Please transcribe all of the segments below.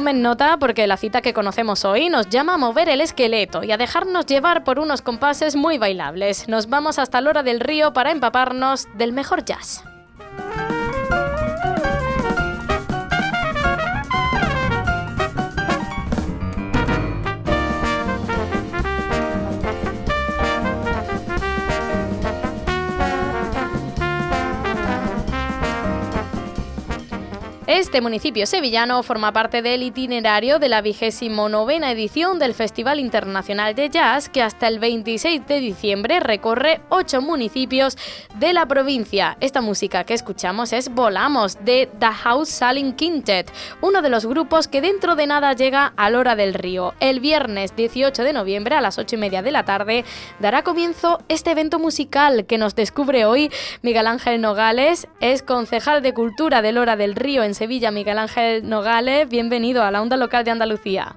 Tomen nota porque la cita que conocemos hoy nos llama a mover el esqueleto y a dejarnos llevar por unos compases muy bailables. Nos vamos hasta Lora del Río para empaparnos del mejor jazz. Este municipio sevillano forma parte del itinerario de la vigésimo novena edición del Festival Internacional de Jazz que hasta el 26 de diciembre recorre ocho municipios de la provincia. Esta música que escuchamos es Volamos de The House Saling Quintet, uno de los grupos que dentro de nada llega a Lora del Río. El viernes 18 de noviembre a las ocho y media de la tarde dará comienzo este evento musical que nos descubre hoy Miguel Ángel Nogales, es concejal de Cultura de Lora del Río en Sevilla, Miguel Ángel Nogales. Bienvenido a la Onda Local de Andalucía.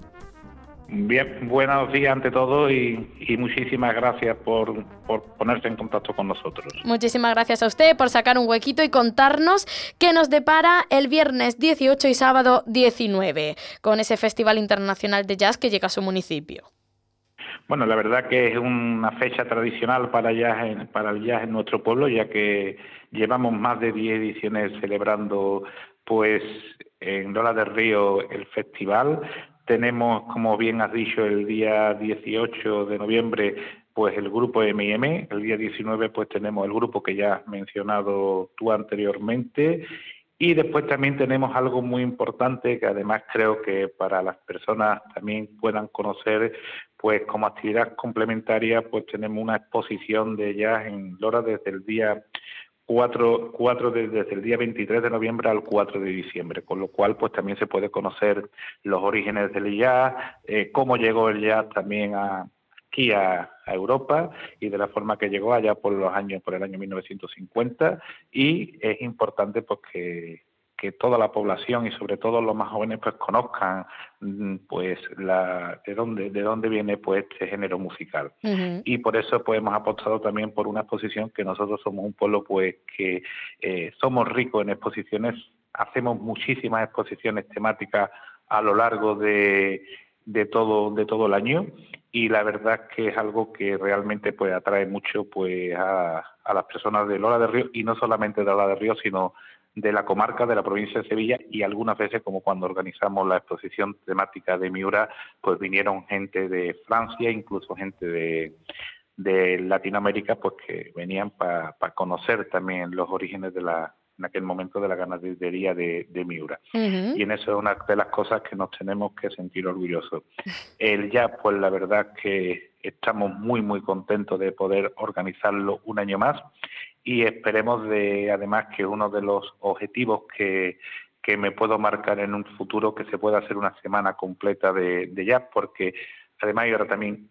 Bien, buenos días ante todo y, muchísimas gracias por, por, ponerse en contacto con nosotros. Muchísimas gracias a usted por sacar un huequito y contarnos qué nos depara el viernes 18 y sábado 19 con ese Festival Internacional de Jazz que llega a su municipio. Bueno, la verdad que es una fecha tradicional para, para el jazz en nuestro pueblo, ya que llevamos más de 10 ediciones celebrando pues en Lola del Río el festival. Tenemos, como bien has dicho, el día 18 de noviembre pues el grupo M&M, el día 19 pues tenemos el grupo que ya has mencionado tú anteriormente y después también tenemos algo muy importante que además creo que para las personas también puedan conocer, pues como actividad complementaria pues tenemos una exposición de jazz en Lora desde el día cuatro, cuatro desde el día 23 de noviembre al 4 de diciembre, con lo cual pues también se puede conocer los orígenes del jazz, eh, cómo llegó el jazz también a, aquí a, Europa y de la forma que llegó allá por los años, por el año 1950 y es importante pues que toda la población y sobre todo los más jóvenes pues conozcan mm, pues la de dónde de dónde viene pues este género musical. Y por eso pues hemos apostado también por una exposición que nosotros somos un pueblo pues que eh, somos ricos en exposiciones. Hacemos muchísimas exposiciones temáticas a lo largo de, de todo de todo el año. Y la verdad que es algo que realmente pues atrae mucho pues a, a las personas de Lola de Río. Y no solamente de Lola de Río sino de la comarca de la provincia de Sevilla y algunas veces como cuando organizamos la exposición temática de Miura pues vinieron gente de Francia incluso gente de, de Latinoamérica pues que venían para conocer también los orígenes de la en aquel momento de la ganadería de, de Miura. Y en eso es una de las cosas que nos tenemos que sentir orgullosos. El ya, pues la verdad que estamos muy, muy contentos de poder organizarlo un año más y esperemos de además que uno de los objetivos que, que me puedo marcar en un futuro que se pueda hacer una semana completa de, de jazz porque además hay ahora también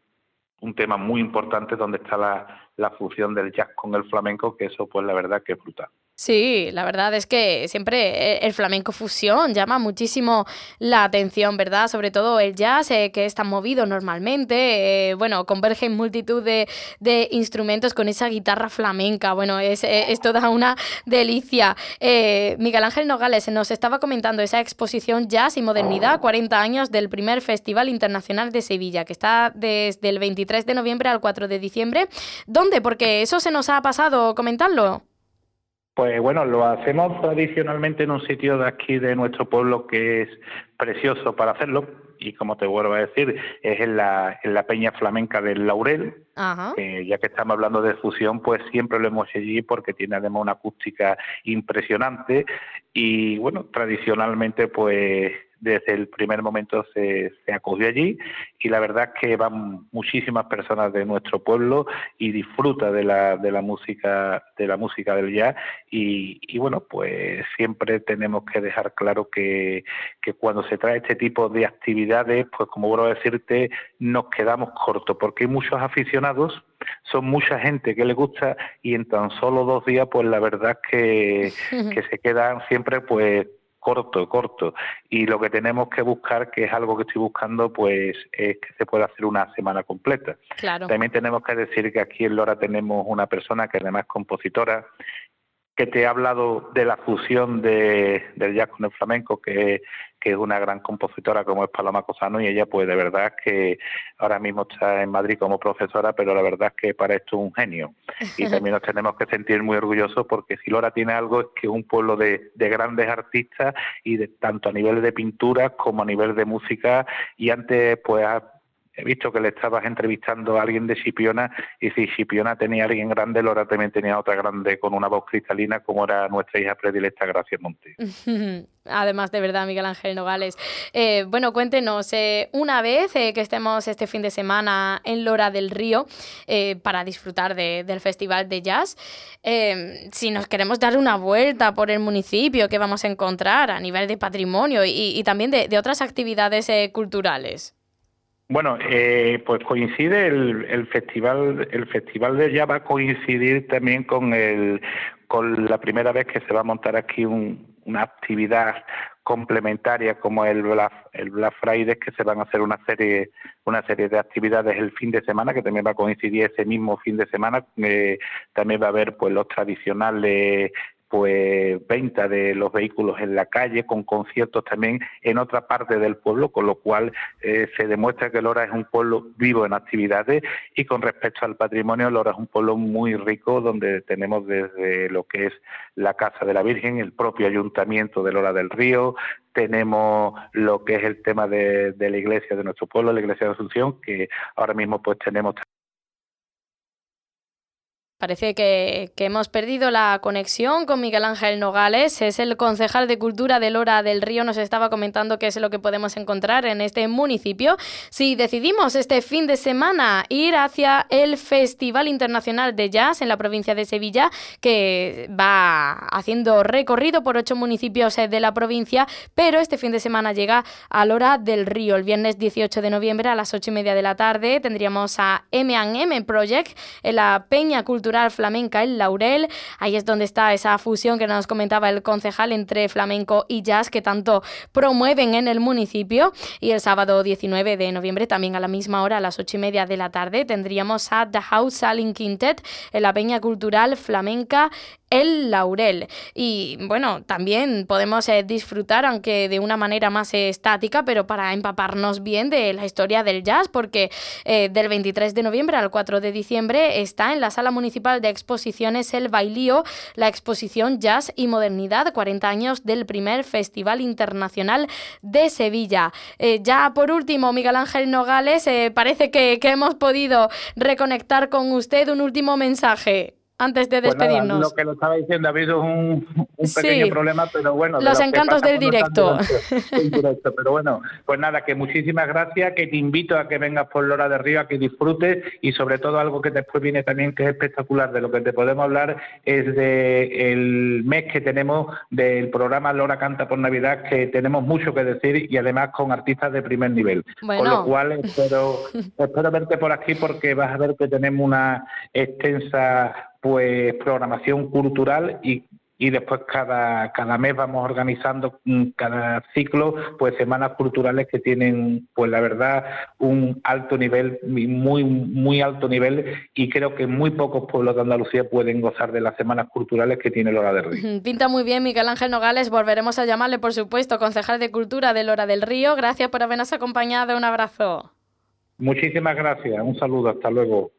un tema muy importante donde está la, la fusión del jazz con el flamenco que eso pues la verdad que es brutal. Sí, la verdad es que siempre eh, el flamenco fusión llama muchísimo la atención, ¿verdad? Sobre todo el jazz, eh, que es tan movido normalmente. Eh, bueno, convergen multitud de, instrumentos con esa guitarra flamenca. Bueno, es, es toda una delicia. Miguel Ángel Nogales nos estaba comentando esa exposición Jazz y Modernidad, 40 años del primer Festival Internacional de Sevilla, que está desde el 23 de noviembre al 4 de diciembre. ¿Dónde? Porque eso se nos ha pasado comentarlo. Pues bueno, lo hacemos tradicionalmente en un sitio de aquí de nuestro pueblo que es precioso para hacerlo y como te vuelvo a decir, es en la, en la Peña Flamenca del Laurel. ya que estamos hablando de fusión, pues siempre lo hemos hecho allí porque tiene además una acústica impresionante y bueno, tradicionalmente pues desde el primer momento se, se acogió allí y la verdad es que van muchísimas personas de nuestro pueblo y disfruta de la, de la música de la música del jazz y, y bueno pues siempre tenemos que dejar claro que, que cuando se trae este tipo de actividades pues como vuelvo a decirte nos quedamos cortos porque hay muchos aficionados son mucha gente que le gusta y en tan solo dos días pues la verdad que, que se quedan siempre pues corto, corto. Y lo que tenemos que buscar, que es algo que estoy buscando, pues es que se pueda hacer una semana completa. Claro. También tenemos que decir que aquí en Lora tenemos una persona que además es compositora que te ha hablado de la fusión de, del jazz con el flamenco, que, es una gran compositora como es Paloma Cosano, y ella pues de verdad que ahora mismo está en Madrid como profesora, pero la verdad es que para esto es un genio. Y también nos tenemos que sentir muy orgullosos porque si Lora tiene algo es que es un pueblo de, de grandes artistas y de, tanto a nivel de pintura como a nivel de música, y antes pues he visto que le estabas entrevistando a alguien de Chipiona y si Chipiona tenía alguien grande, Lora también tenía otra grande con una voz cristalina como era nuestra hija predilecta Gracia Monte. Además, de verdad, Miguel Ángel Nogales. Eh, bueno, cuéntenos, eh, una vez eh, que estemos este fin de semana en Lora del Río para disfrutar de, del Festival de Jazz, si nos queremos dar una vuelta por el municipio, ¿qué vamos a encontrar a nivel de patrimonio y, también de otras actividades culturales? Bueno, eh, pues coincide el, el, festival, el festival de ya va a coincidir también con el con la primera vez que se va a montar aquí un, una actividad complementaria como el Black, el Black Friday que se van a hacer una serie una serie de actividades el fin de semana que también va a coincidir ese mismo fin de semana. Eh, también va a haber pues los tradicionales pues venta de los vehículos en la calle, con conciertos también en otra parte del pueblo, con lo cual eh, se demuestra que Lora es un pueblo vivo en actividades y con respecto al patrimonio, Lora es un pueblo muy rico donde tenemos desde lo que es la Casa de la Virgen, el propio ayuntamiento de Lora del Río, tenemos lo que es el tema de, de la iglesia de nuestro pueblo, la iglesia de Asunción, que ahora mismo pues tenemos Parece que, que, hemos perdido la conexión con Miguel Ángel Nogales, es el concejal de Cultura de Lora del Río, nos estaba comentando qué es lo que podemos encontrar en este municipio. Si decidimos este fin de semana ir hacia el Festival Internacional de Jazz en la provincia de Sevilla, que va haciendo recorrido por ocho municipios de la provincia, pero este fin de semana llega a Lora del Río. El viernes 18 de noviembre a las ocho y media de la tarde tendríamos a M&M Project en la Peña Cultural flamenca El Laurel. Ahí es donde está esa fusión que nos comentaba el concejal entre flamenco y jazz que tanto promueven en el municipio. Y el sábado 19 de noviembre, también a la misma hora, a las ocho y media de la tarde, tendríamos a The House Saling Quintet en la Peña Cultural Flamenca el laurel. Y bueno, también podemos eh, disfrutar, aunque de una manera más estática, pero para empaparnos bien de la historia del jazz, porque eh, del 23 de noviembre al 4 de diciembre está en la Sala Municipal de Exposiciones El Bailío la exposición Jazz y Modernidad, 40 años del primer Festival Internacional de Sevilla. Eh, ya por último, Miguel Ángel Nogales, parece que hemos podido reconectar con usted un último mensaje antes de despedirnos. Pues nada, lo que lo estaba diciendo, ha habido un, un pequeño sí, problema, pero bueno. Los encantos del directo. directo. Pero bueno, pues nada, que muchísimas gracias, que te invito a que vengas por Lora de Río, a que disfrutes y sobre todo algo que después viene también que es espectacular, de lo que te podemos hablar es de el mes que tenemos del programa Lora Canta por Navidad, que tenemos mucho que decir y además con artistas de primer nivel. Bueno. Con lo cual espero, espero verte por aquí porque vas a ver que tenemos una extensa pues programación cultural y y después cada, cada mes vamos organizando cada ciclo pues semanas culturales que tienen pues la verdad un alto nivel muy muy alto nivel y creo que muy pocos pueblos de Andalucía pueden gozar de las semanas culturales que tiene Lora del Río. Pinta muy bien Miguel Ángel Nogales, volveremos a llamarle por supuesto concejal de Cultura de Lora del Río. Gracias por habernos acompañado, un abrazo. Muchísimas gracias, un saludo, hasta luego.